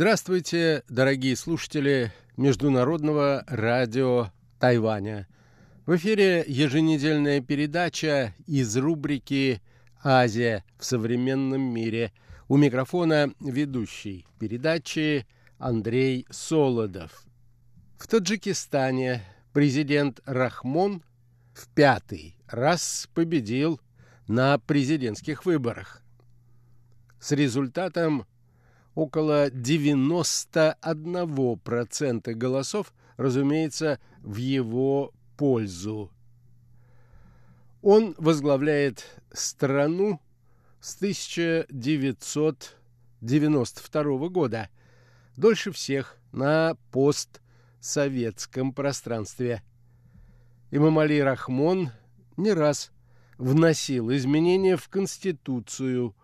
Здравствуйте, дорогие слушатели Международного радио Тайваня. В эфире еженедельная передача из рубрики «Азия в современном мире». У микрофона ведущий передачи Андрей Солодов. В Таджикистане президент Рахмон в пятый раз победил на президентских выборах с результатом около 91% голосов, разумеется, в его пользу. Он возглавляет страну с 1992 года, дольше всех на постсоветском пространстве. Имам Али Рахмон не раз вносил изменения в Конституцию,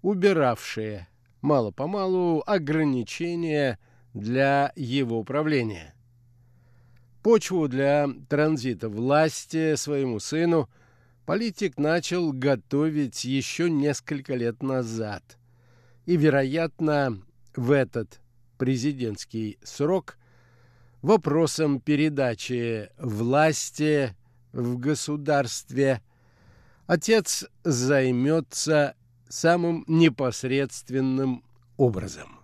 убиравшие мало-помалу ограничения для его правления. Почву для транзита власти своему сыну политик начал готовить еще несколько лет назад. И, вероятно, в этот президентский срок вопросом передачи власти в государстве отец займется самым непосредственным образом.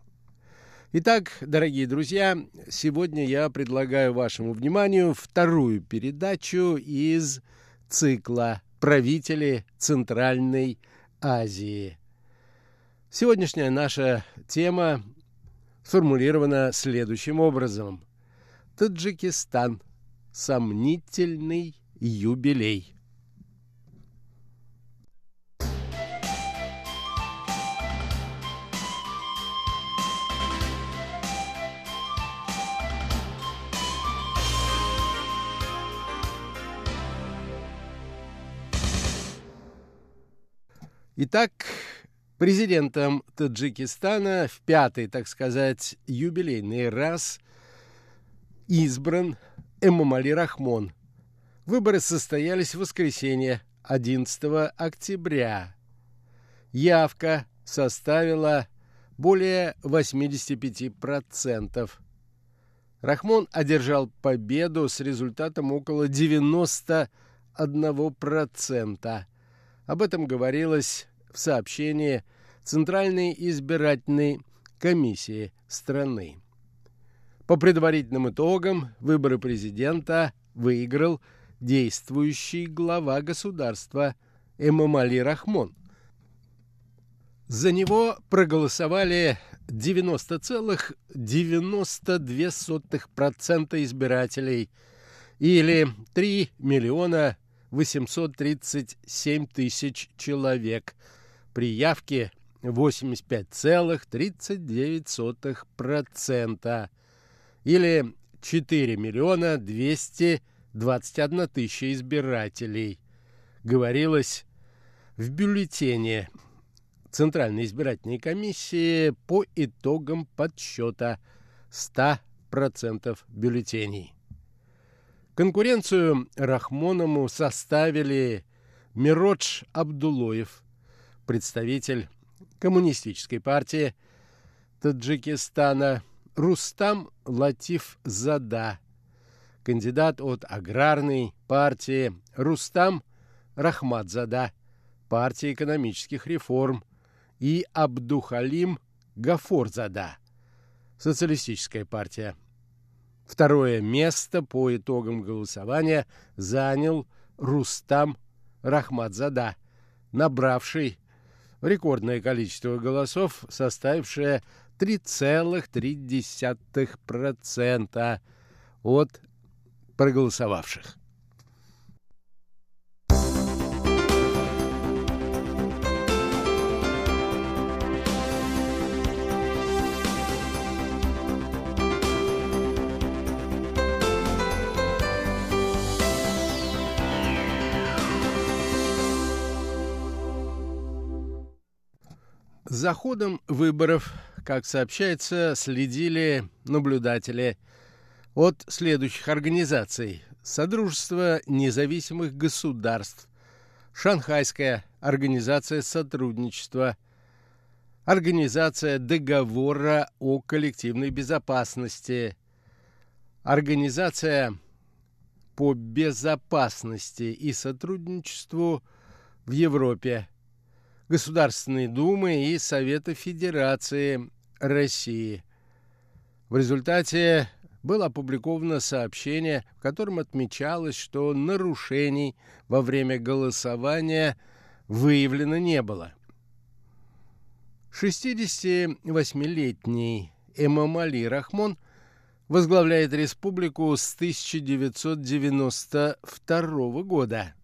Итак, дорогие друзья, сегодня я предлагаю вашему вниманию вторую передачу из цикла «Правители Центральной Азии». Сегодняшняя наша тема сформулирована следующим образом. Таджикистан. Сомнительный юбилей. Итак, президентом Таджикистана в пятый, так сказать, юбилейный раз избран Эмомали Рахмон. Выборы состоялись в воскресенье 11 октября. Явка составила более 85%. Рахмон одержал победу с результатом около 91%. Об этом говорилось в сообщении Центральной избирательной комиссии страны. По предварительным итогам выборы президента выиграл действующий глава государства Эмомали Рахмон. За него проголосовали 90,92% избирателей или 3 миллиона 837 тысяч человек. При явке 85,39% или 4 миллиона 221 тысяча избирателей. Говорилось в бюллетене Центральной избирательной комиссии по итогам подсчета 100% бюллетеней. Конкуренцию Рахмоному составили Миродж Абдулоев, представитель Коммунистической партии Таджикистана, Рустам Латиф Зада, кандидат от Аграрной партии Рустам Рахматзада, партии экономических реформ, и Абдухалим Гафорзада, социалистическая партия. Второе место по итогам голосования занял Рустам Рахматзада, набравший рекордное количество голосов, составившее 3,3% от проголосовавших. За ходом выборов, как сообщается, следили наблюдатели от следующих организаций. Содружество независимых государств, Шанхайская организация сотрудничества, Организация договора о коллективной безопасности, Организация по безопасности и сотрудничеству в Европе, Государственной Думы и Совета Федерации России. В результате было опубликовано сообщение, в котором отмечалось, что нарушений во время голосования выявлено не было. 68-летний Эмамали Рахмон возглавляет республику с 1992 года.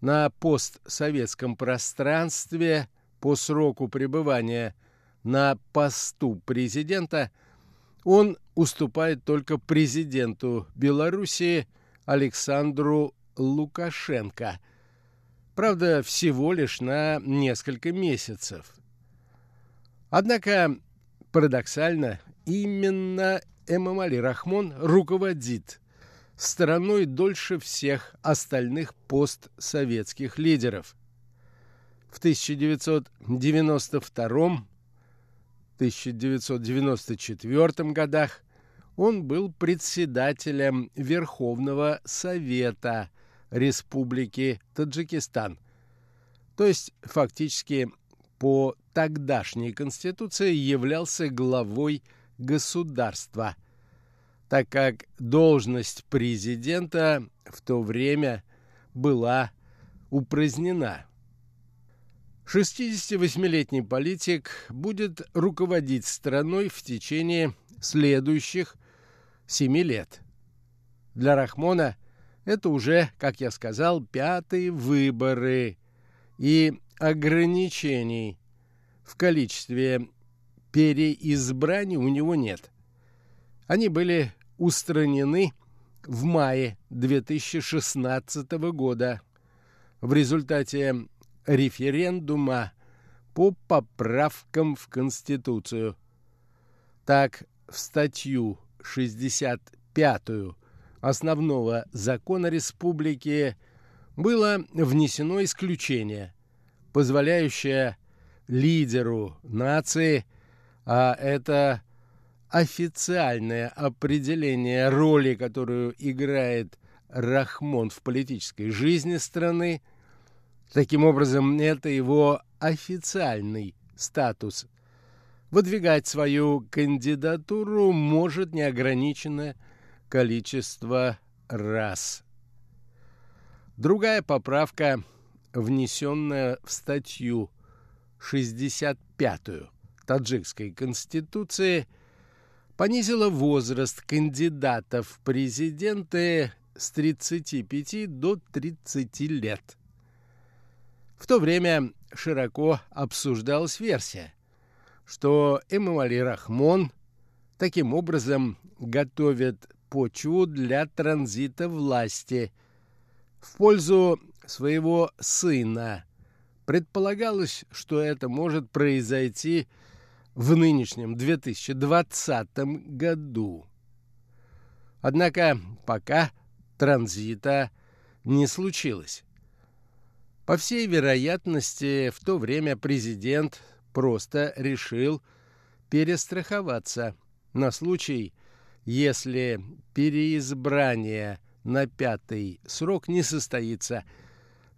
На постсоветском пространстве по сроку пребывания на посту президента он уступает только президенту Белоруссии Александру Лукашенко. Правда, всего лишь на несколько месяцев. Однако, парадоксально, именно Эмомали Рахмон руководит страной дольше всех остальных постсоветских лидеров. В 1992-1994 годах он был председателем Верховного Совета Республики Таджикистан, то есть фактически по тогдашней конституции являлся главой государства, так как должность президента в то время была упразднена. 68-летний политик будет руководить страной в течение следующих семи лет. Для Рахмона это уже, как я сказал, пятые выборы и ограничений в количестве переизбраний у него нет. Они были устранены в мае 2016 года в результате референдума по поправкам в Конституцию. Так, в статью 65 основного закона республики было внесено исключение, позволяющее лидеру нации, а это официальное определение роли, которую играет Рахмон в политической жизни страны. Таким образом, это его официальный статус выдвигать свою кандидатуру может неограниченное количество раз. Другая поправка, внесенная в статью 65 таджикской конституции, понизила возраст кандидатов в президенты с 35 до 30 лет. В то время широко обсуждалась версия, что Эмомали Рахмон таким образом готовит почву для транзита власти в пользу своего сына. Предполагалось, что это может произойти в нынешнем 2020 году. Однако пока транзита не случилось. По всей вероятности, в то время президент просто решил перестраховаться на случай, если переизбрание на пятый срок не состоится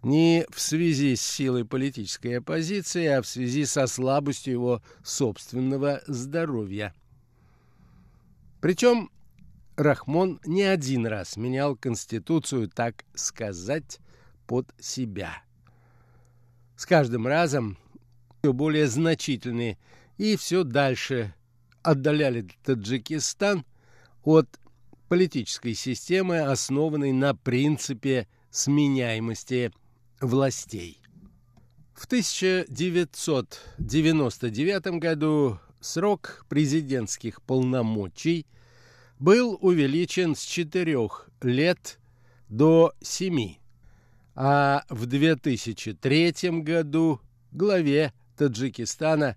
не в связи с силой политической оппозиции, а в связи со слабостью его собственного здоровья. Причем Рахмон не один раз менял Конституцию, так сказать, под себя. С каждым разом все более значительные и все дальше отдаляли Таджикистан от политической системы, основанной на принципе сменяемости властей. В 1999 году срок президентских полномочий был увеличен с 4 лет до 7, а в 2003 году главе Таджикистана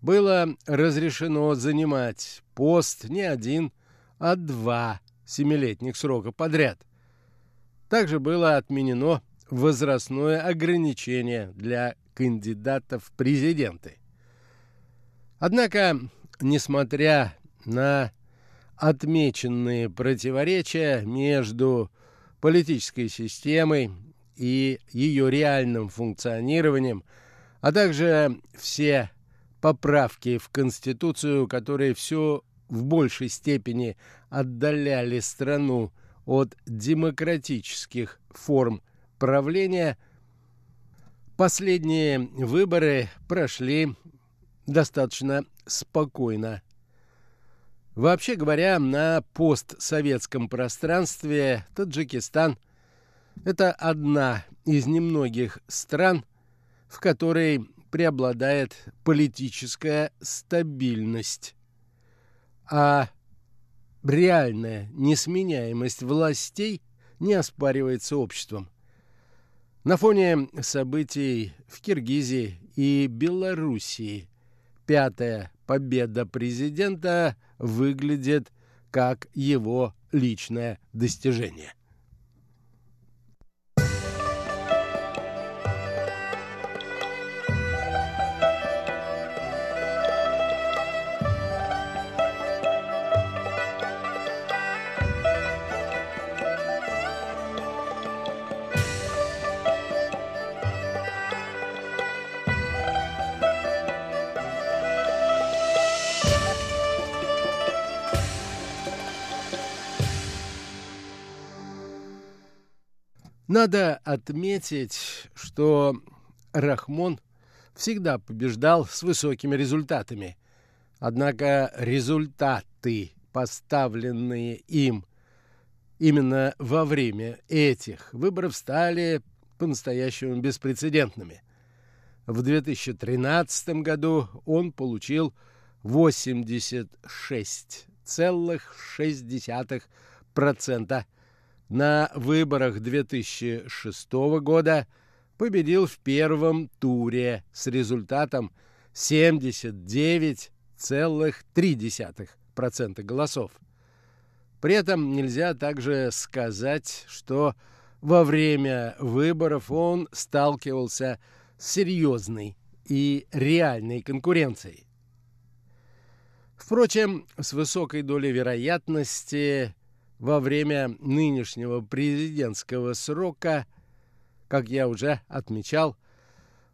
было разрешено занимать пост не один, а два семилетних срока подряд. Также было отменено возрастное ограничение для кандидатов в президенты. Однако, несмотря на отмеченные противоречия между политической системой и ее реальным функционированием, а также все поправки в Конституцию, которые все в большей степени отдаляли страну от демократических форм правления, последние выборы прошли достаточно спокойно. Вообще говоря, на постсоветском пространстве Таджикистан – это одна из немногих стран, в которой преобладает политическая стабильность, а реальная несменяемость властей не оспаривается обществом. На фоне событий в Киргизии и Белоруссии пятая победа президента выглядит как его личное достижение. Надо отметить, что Рахмон всегда побеждал с высокими результатами. Однако результаты, поставленные им именно во время этих выборов, стали по-настоящему беспрецедентными. В 2013 году он получил 86,6% на выборах 2006 года победил в первом туре с результатом 79,3% голосов. При этом нельзя также сказать, что во время выборов он сталкивался с серьезной и реальной конкуренцией. Впрочем, с высокой долей вероятности во время нынешнего президентского срока, как я уже отмечал,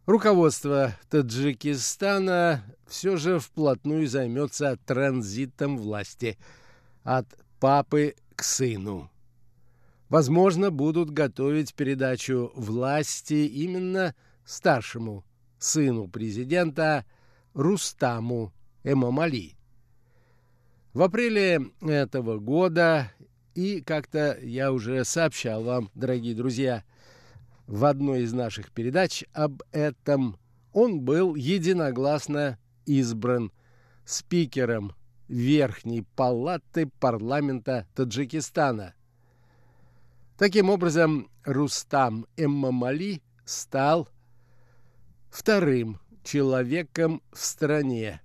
руководство Таджикистана все же вплотную займется транзитом власти от папы к сыну. Возможно, будут готовить передачу власти именно старшему сыну президента Рустаму Эмамали. В апреле этого года и как-то я уже сообщал вам, дорогие друзья, в одной из наших передач об этом. Он был единогласно избран спикером Верхней палаты парламента Таджикистана. Таким образом, Рустам Эммамали стал вторым человеком в стране.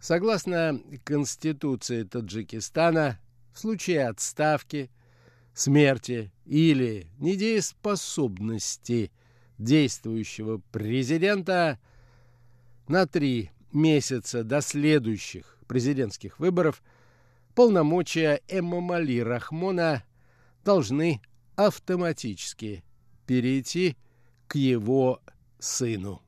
Согласно Конституции Таджикистана, в случае отставки, смерти или недееспособности действующего президента на три месяца до следующих президентских выборов полномочия Эмамали Рахмона должны автоматически перейти к его сыну.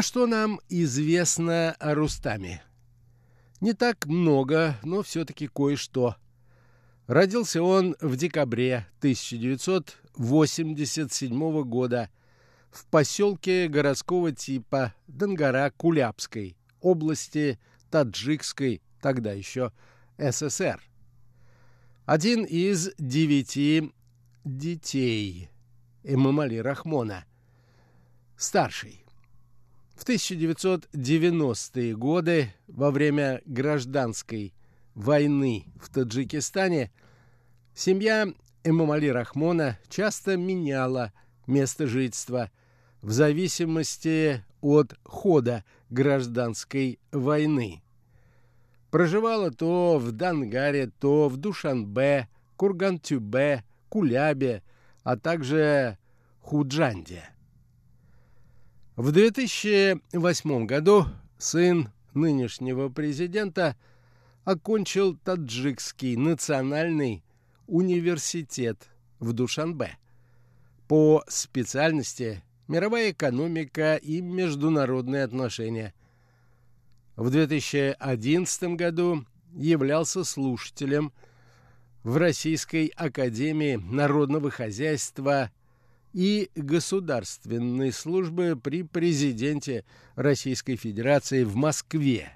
А что нам известно о Рустаме? Не так много, но все-таки кое-что. Родился он в декабре 1987 года в поселке городского типа Донгора-Кулябской, области Таджикской, тогда еще СССР. Один из девяти детей Эмамали Рахмона, старший. В 1990-е годы, во время гражданской войны в Таджикистане, семья Эмомали Рахмона часто меняла место жительства в зависимости от хода гражданской войны. Проживала то в Дангаре, то в Душанбе, Кургантюбе, Кулябе, а также Худжанде. В 2008 году сын нынешнего президента окончил Таджикский национальный университет в Душанбе по специальности мировая экономика и международные отношения. В 2011 году являлся слушателем в Российской академии народного хозяйства и государственной службы при президенте Российской Федерации в Москве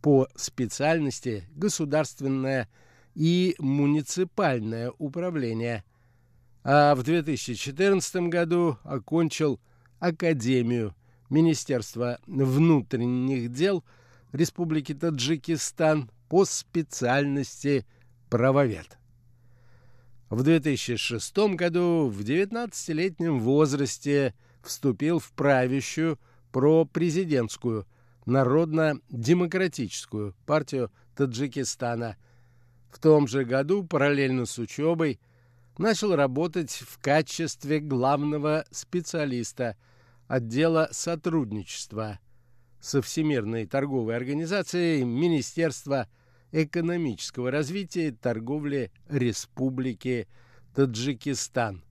по специальности государственное и муниципальное управление, а в 2014 году окончил Академию Министерства внутренних дел Республики Таджикистан по специальности правовед. В 2006 году в 19-летнем возрасте вступил в правящую пропрезидентскую Народно-демократическую партию Таджикистана. В том же году, параллельно с учебой, начал работать в качестве главного специалиста отдела сотрудничества со Всемирной торговой организацией Министерства экономического развития и торговли Республики Таджикистан.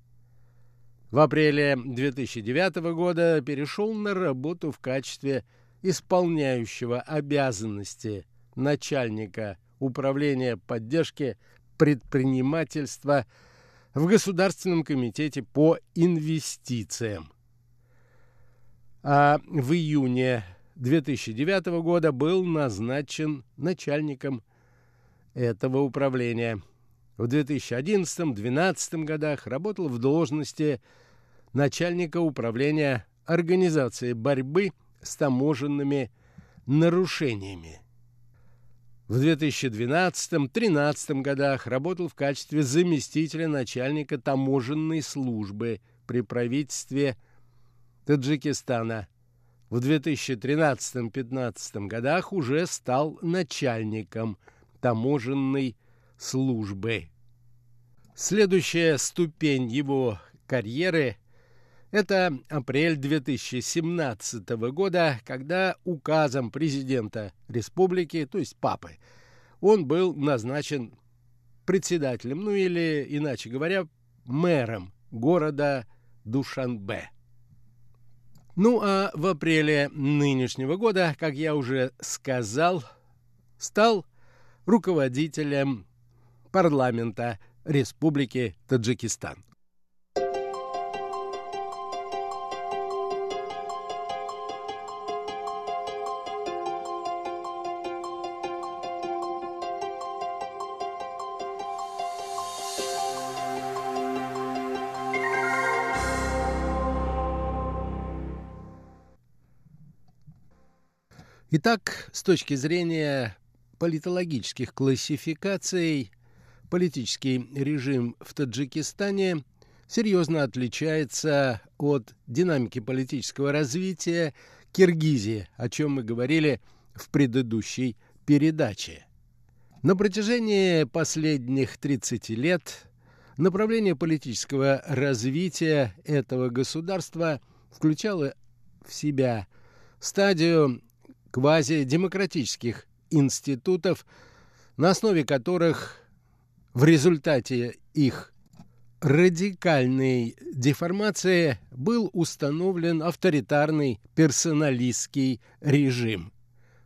В апреле 2009 года перешел на работу в качестве исполняющего обязанности начальника управления поддержки предпринимательства в Государственном комитете по инвестициям. А в июне 2009 года был назначен начальником этого управления. В 2011-2012 годах работал в должности начальника управления организации борьбы с таможенными нарушениями. В 2012-2013 годах работал в качестве заместителя начальника таможенной службы при правительстве Таджикистана – в 2013-2015 годах уже стал начальником таможенной службы. Следующая ступень его карьеры – это апрель 2017 года, когда указом президента республики, то есть папы, он был назначен председателем, ну или, иначе говоря, мэром города Душанбе. Ну а в апреле нынешнего года, как я уже сказал, стал руководителем парламента Республики Таджикистан. Итак, с точки зрения политологических классификаций, политический режим в Таджикистане серьезно отличается от динамики политического развития Киргизии, о чем мы говорили в предыдущей передаче. На протяжении последних 30 лет направление политического развития этого государства включало в себя стадию квазидемократических институтов, на основе которых в результате их радикальной деформации был установлен авторитарный персоналистский режим.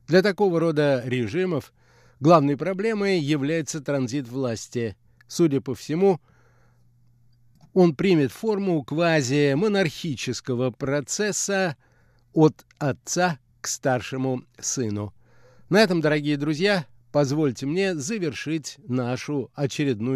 Для такого рода режимов главной проблемой является транзит власти. Судя по всему, он примет форму квази-монархического процесса от отца к старшему сыну. На этом, дорогие друзья, позвольте мне завершить нашу очередную